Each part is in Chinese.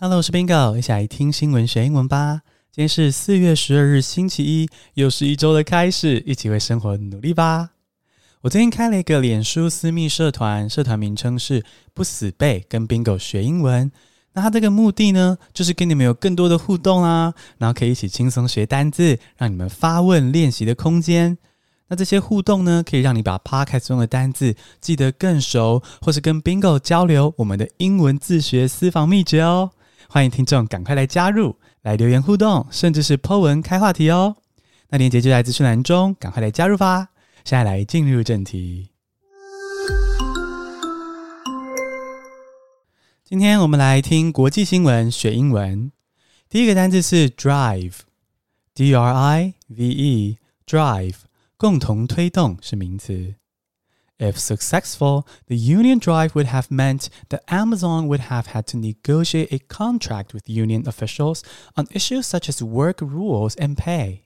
Hello，我是 Bingo，一起来听新闻学英文吧。今天是四月十二日，星期一，又是一周的开始，一起为生活努力吧。我最近开了一个脸书私密社团，社团名称是“不死背”，跟 Bingo 学英文。那它这个目的呢，就是跟你们有更多的互动啊，然后可以一起轻松学单字，让你们发问练习的空间。那这些互动呢，可以让你把 Podcast 中的单字记得更熟，或是跟 Bingo 交流我们的英文自学私房秘诀哦。欢迎听众赶快来加入，来留言互动，甚至是 po 文开话题哦。那链接就在资讯栏中，赶快来加入吧。现在来进入正题。今天我们来听国际新闻学英文。第一个单字是 drive，D R I V E，drive，共同推动是名词。If successful, the union drive would have meant that Amazon would have had to negotiate a contract with union officials on issues such as work rules and pay.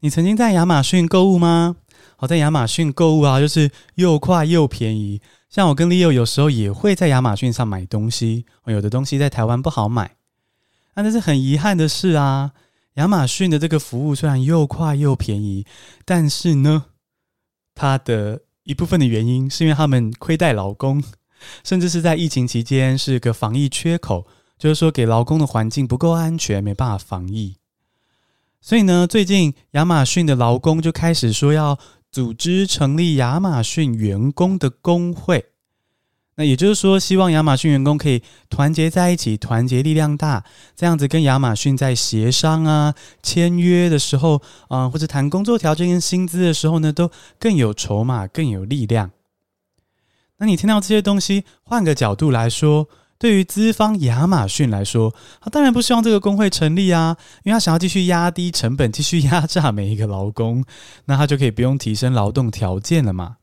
你曾经在亚马逊购物吗？好，在亚马逊购物啊，就是又快又便宜。像我跟 Leo 有时候也会在亚马逊上买东西，有的东西在台湾不好买。那这是很遗憾的事啊。亚马逊的这个服务虽然又快又便宜，但是呢，它的 一部分的原因是因为他们亏待劳工，甚至是在疫情期间是个防疫缺口，就是说给劳工的环境不够安全，没办法防疫。所以呢，最近亚马逊的劳工就开始说要组织成立亚马逊员工的工会。那也就是说，希望亚马逊员工可以团结在一起，团结力量大，这样子跟亚马逊在协商啊、签约的时候啊、或者谈工作条件跟薪资的时候呢，都更有筹码、更有力量。那你听到这些东西，换个角度来说，对于资方亚马逊来说，他当然不希望这个工会成立啊，因为他想要继续压低成本，继续压榨每一个劳工，那他就可以不用提升劳动条件了嘛。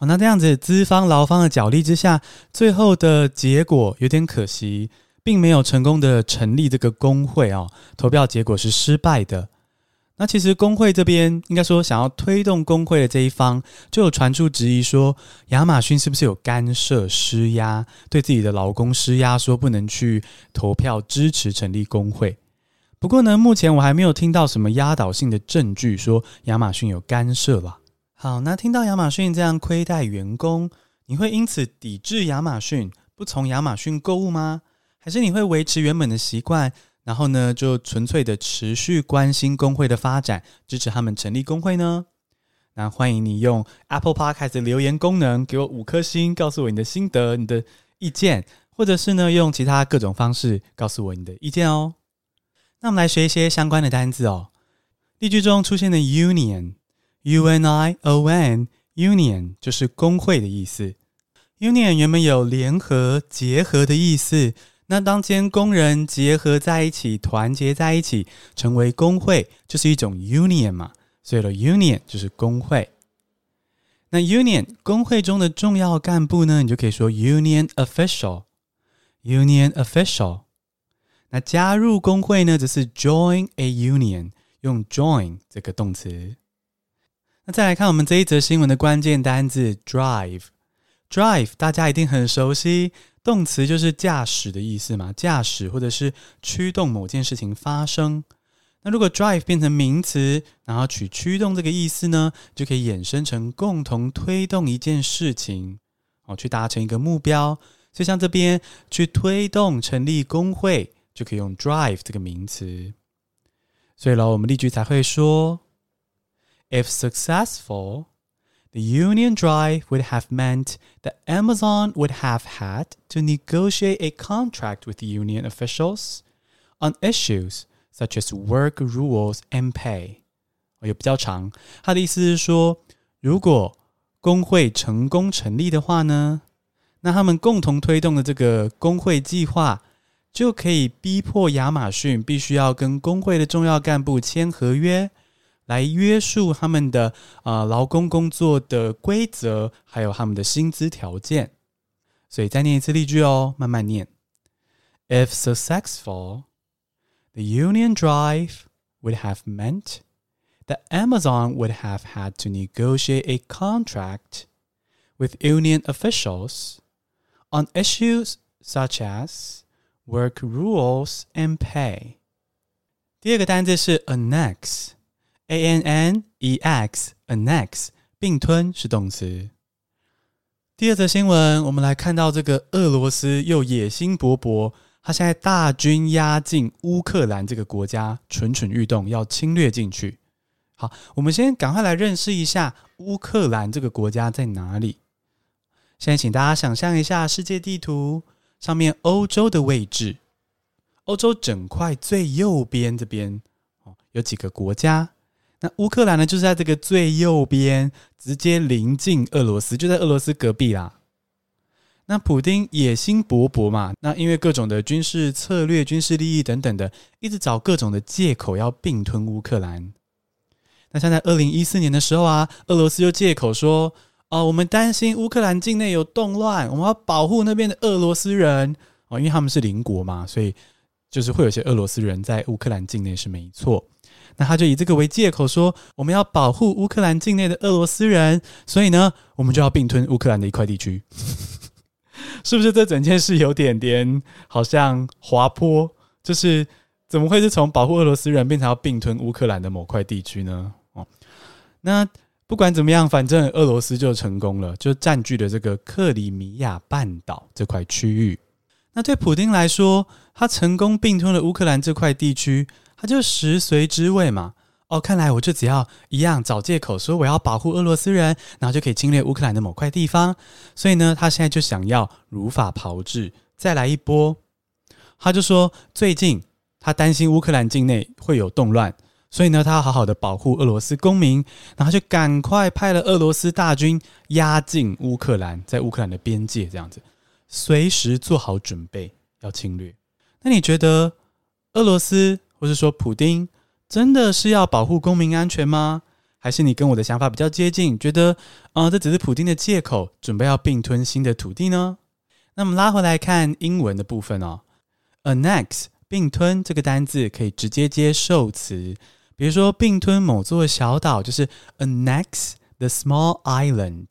好，那这样子，资方劳方的角力之下，最后的结果有点可惜，并没有成功的成立这个工会哦。投票结果是失败的。那其实工会这边应该说想要推动工会的这一方，就有传出质疑说，亚马逊是不是有干涉施压，对自己的劳工施压，说不能去投票支持成立工会。不过呢，目前我还没有听到什么压倒性的证据说亚马逊有干涉吧。好，那听到亚马逊这样亏待员工，你会因此抵制亚马逊，不从亚马逊购物吗？还是你会维持原本的习惯，然后呢，就纯粹的持续关心工会的发展，支持他们成立工会呢？那欢迎你用 Apple Podcast 留言功能给我五颗星，告诉我你的心得、你的意见，或者是呢，用其他各种方式告诉我你的意见哦。那我们来学一些相关的单字哦。例句中出现的 union。Union，union 就是工会的意思。union 原本有联合、结合的意思。那当间工人结合在一起、团结在一起，成为工会，就是一种 union 嘛。所以了，union 就是工会。那 union 工会中的重要干部呢，你就可以说 union official。union official。那加入工会呢，则是 join a union，用 join 这个动词。那再来看我们这一则新闻的关键单字 drive。drive 大家一定很熟悉，动词就是驾驶的意思嘛，驾驶或者是驱动某件事情发生。那如果 drive 变成名词，然后取驱动这个意思呢，就可以衍生成共同推动一件事情，哦，去达成一个目标。所以像这边去推动成立工会，就可以用 drive 这个名词。所以喽，我们例句才会说。If successful, the union drive would have meant that Amazon would have had to negotiate a contract with union officials on issues such as work rules and pay. 也比较长，他的意思是说，如果工会成功成立的话呢，那他们共同推动的这个工会计划，就可以逼迫亚马逊必须要跟工会的重要干部签合约。 来约束他们的啊、呃、劳工工作的规则，还有他们的薪资条件。所以再念一次例句哦，慢慢念。If successful, the union drive would have meant that Amazon would have had to negotiate a contract with union officials on issues such as work rules and pay。第二个单字是 A n n e x annex 并吞是动词。第二则新闻，我们来看到这个俄罗斯又野心勃勃，他现在大军压境乌克兰这个国家，蠢蠢欲动，要侵略进去。好，我们先赶快来认识一下乌克兰这个国家在哪里。现在，请大家想象一下世界地图上面欧洲的位置。欧洲整块最右边这边哦，有几个国家。那乌克兰呢，就是在这个最右边，直接临近俄罗斯，就在俄罗斯隔壁啦。那普丁野心勃勃嘛，那因为各种的军事策略、军事利益等等的，一直找各种的借口要并吞乌克兰。那像在二零一四年的时候啊，俄罗斯就借口说，哦，我们担心乌克兰境内有动乱，我们要保护那边的俄罗斯人哦，因为他们是邻国嘛，所以就是会有些俄罗斯人在乌克兰境内是没错。那他就以这个为借口说，我们要保护乌克兰境内的俄罗斯人，所以呢，我们就要并吞乌克兰的一块地区，是不是？这整件事有点点好像滑坡，就是怎么会是从保护俄罗斯人变成要并吞乌克兰的某块地区呢？哦那不管怎么样，反正俄罗斯就成功了，就占据了这个克里米亚半岛这块区域。那对普丁来说，他成功并吞了乌克兰这块地区，他就食髓知味嘛。哦，看来我就只要一样找借口说我要保护俄罗斯人，然后就可以侵略乌克兰的某块地方。所以呢，他现在就想要如法炮制，再来一波。他就说，最近他担心乌克兰境内会有动乱。所以呢，他要好好的保护俄罗斯公民，然后就赶快派了俄罗斯大军压境乌克兰，在乌克兰的边界这样子，随时做好准备要侵略。那你觉得俄罗斯或是说普丁真的是要保护公民安全吗？还是你跟我的想法比较接近，觉得啊、这只是普丁的借口，准备要并吞新的土地呢？那么拉回来看英文的部分哦，annex 并吞这个单字可以直接接受词。比如说，并吞某座小岛就是 annex the small island，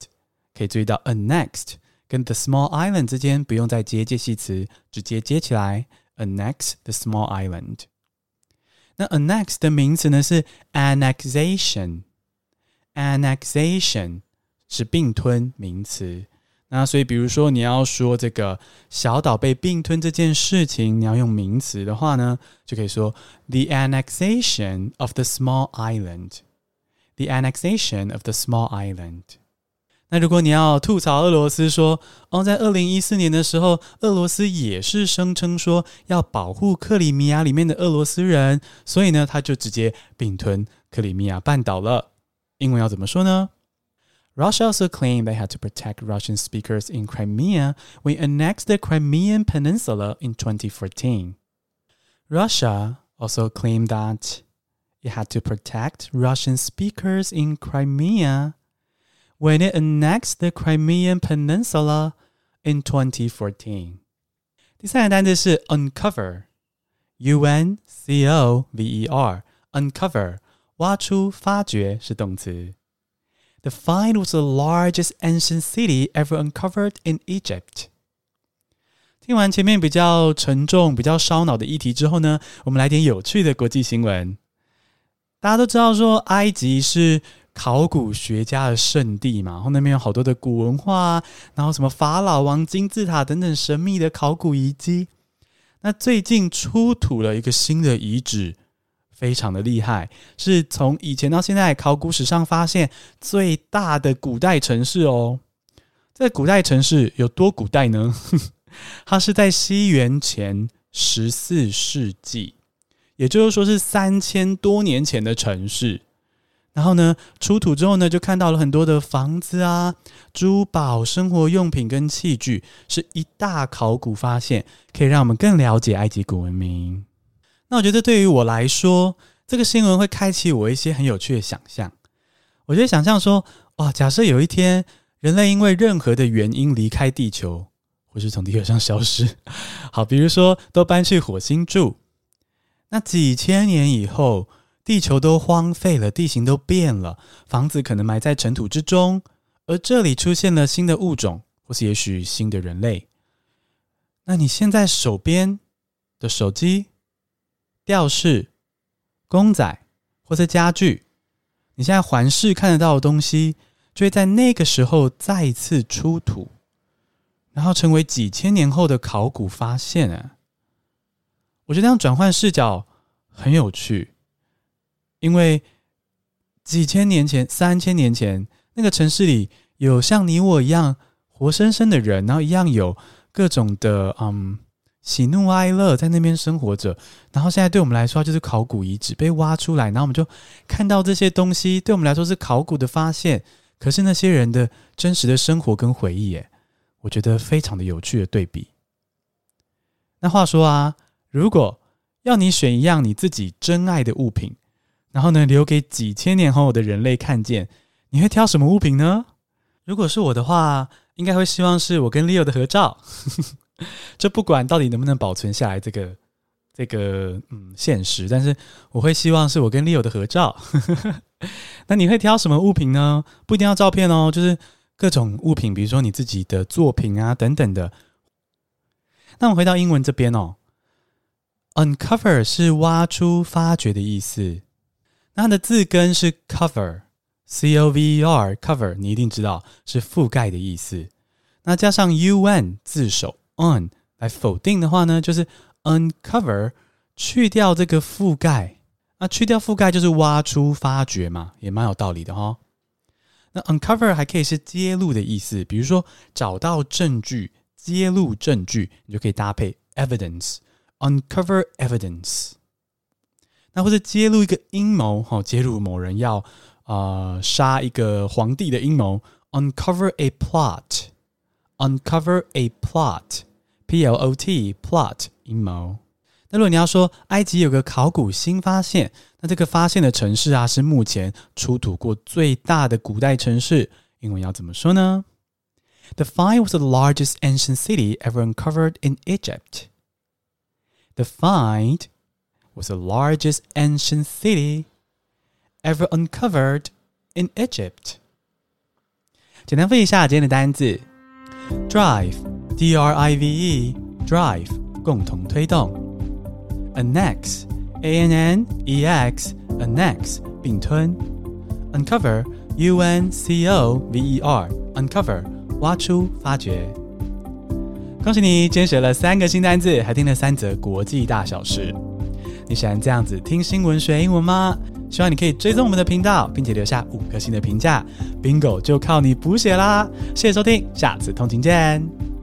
可以注意到 annexed 跟 the small island 之间不用再接介系词，直接接起来 annex the small island。那 annex 的名词呢是 annexation，annexation 是并吞名词。那所以，比如说你要说这个小岛被并吞这件事情，你要用名词的话呢，就可以说 the annexation of the small island。the annexation of the small island。那如果你要吐槽俄罗斯说，哦，在二零一四年的时候，俄罗斯也是声称说要保护克里米亚里面的俄罗斯人，所以呢，他就直接并吞克里米亚半岛了。英文要怎么说呢？Russia also claimed they had to protect Russian speakers in Crimea when it annexed the Crimean Peninsula in 2014. Russia also claimed that it had to protect Russian speakers in Crimea when it annexed the Crimean Peninsula in 2014. 第三个单词是 uncover，U N C O V E R，uncover，挖出、发掘是动词。The find was the largest ancient city ever uncovered in Egypt。听完前面比较沉重、比较烧脑的议题之后呢，我们来点有趣的国际新闻。大家都知道说，埃及是 考古学家的圣地嘛，然后那边有好多的古文化，然后什么法老王金字塔等等神秘的考古遗迹。那最近出土了一个新的遗址。非常的厉害，是从以前到现在考古史上发现最大的古代城市哦。这古代城市有多古代呢？它是在西元前十四世纪，也就是说是三千多年前的城市。然后呢，出土之后呢，就看到了很多的房子啊、珠宝、生活用品跟器具，是一大考古发现，可以让我们更了解埃及古文明。那我觉得对于我来说，这个新闻会开启我一些很有趣的想象。我觉得想象说，哇，假设有一天人类因为任何的原因离开地球，或是从地球上消失，好，比如说都搬去火星住，那几千年以后，地球都荒废了，地形都变了，房子可能埋在尘土之中，而这里出现了新的物种，或是也许新的人类。那你现在手边的手机、吊饰、公仔或者家具，你现在环视看得到的东西，就会在那个时候再次出土，然后成为几千年后的考古发现啊！我觉得这样转换视角很有趣，因为几千年前、三千年前那个城市里有像你我一样活生生的人，然后一样有各种的嗯。喜怒哀乐在那边生活着，然后现在对我们来说就是考古遗址被挖出来，然后我们就看到这些东西，对我们来说是考古的发现。可是那些人的真实的生活跟回忆，耶，我觉得非常的有趣的对比。那话说啊，如果要你选一样你自己真爱的物品，然后呢，留给几千年后的人类看见，你会挑什么物品呢？如果是我的话，应该会希望是我跟 Leo 的合照。这不管到底能不能保存下来这个这个嗯现实，但是我会希望是我跟 Leo 的合照。那你会挑什么物品呢？不一定要照片哦，就是各种物品，比如说你自己的作品啊等等的。那我们回到英文这边哦，uncover 是挖出、发掘的意思。它的字根是 cover，c o v e r，cover 你一定知道是覆盖的意思。那加上 u n 字首。on 来否定的话呢，就是 uncover 去掉这个覆盖，那去掉覆盖就是挖出、发掘嘛，也蛮有道理的哈、那 uncover 还可以是揭露的意思，比如说找到证据、揭露证据，你就可以搭配 evidence，uncover evidence。那或者揭露一个阴谋，哈，揭露某人要啊、呃、杀一个皇帝的阴谋，uncover a plot，uncover a plot。P L O T plot 阴谋。那如果你要说埃及有个考古新发现，那这个发现的城市啊，是目前出土过最大的古代城市，英文要怎么说呢？The find was the largest ancient city ever uncovered in Egypt. The find was the largest ancient city ever uncovered in Egypt. 简单复习一下今天的单字：drive。D R I V E drive 共同推动，annex A N N E X annex 并吞，uncover U N C O V E R uncover 挖出发掘。恭喜你，今天学了三个新单字，还听了三则国际大小事。 你喜欢这样子听新闻学英文吗？希望你可以追踪我们的频道，并且留下五颗星的评价。Bingo 就靠你补写啦！谢谢收听，下次通勤见。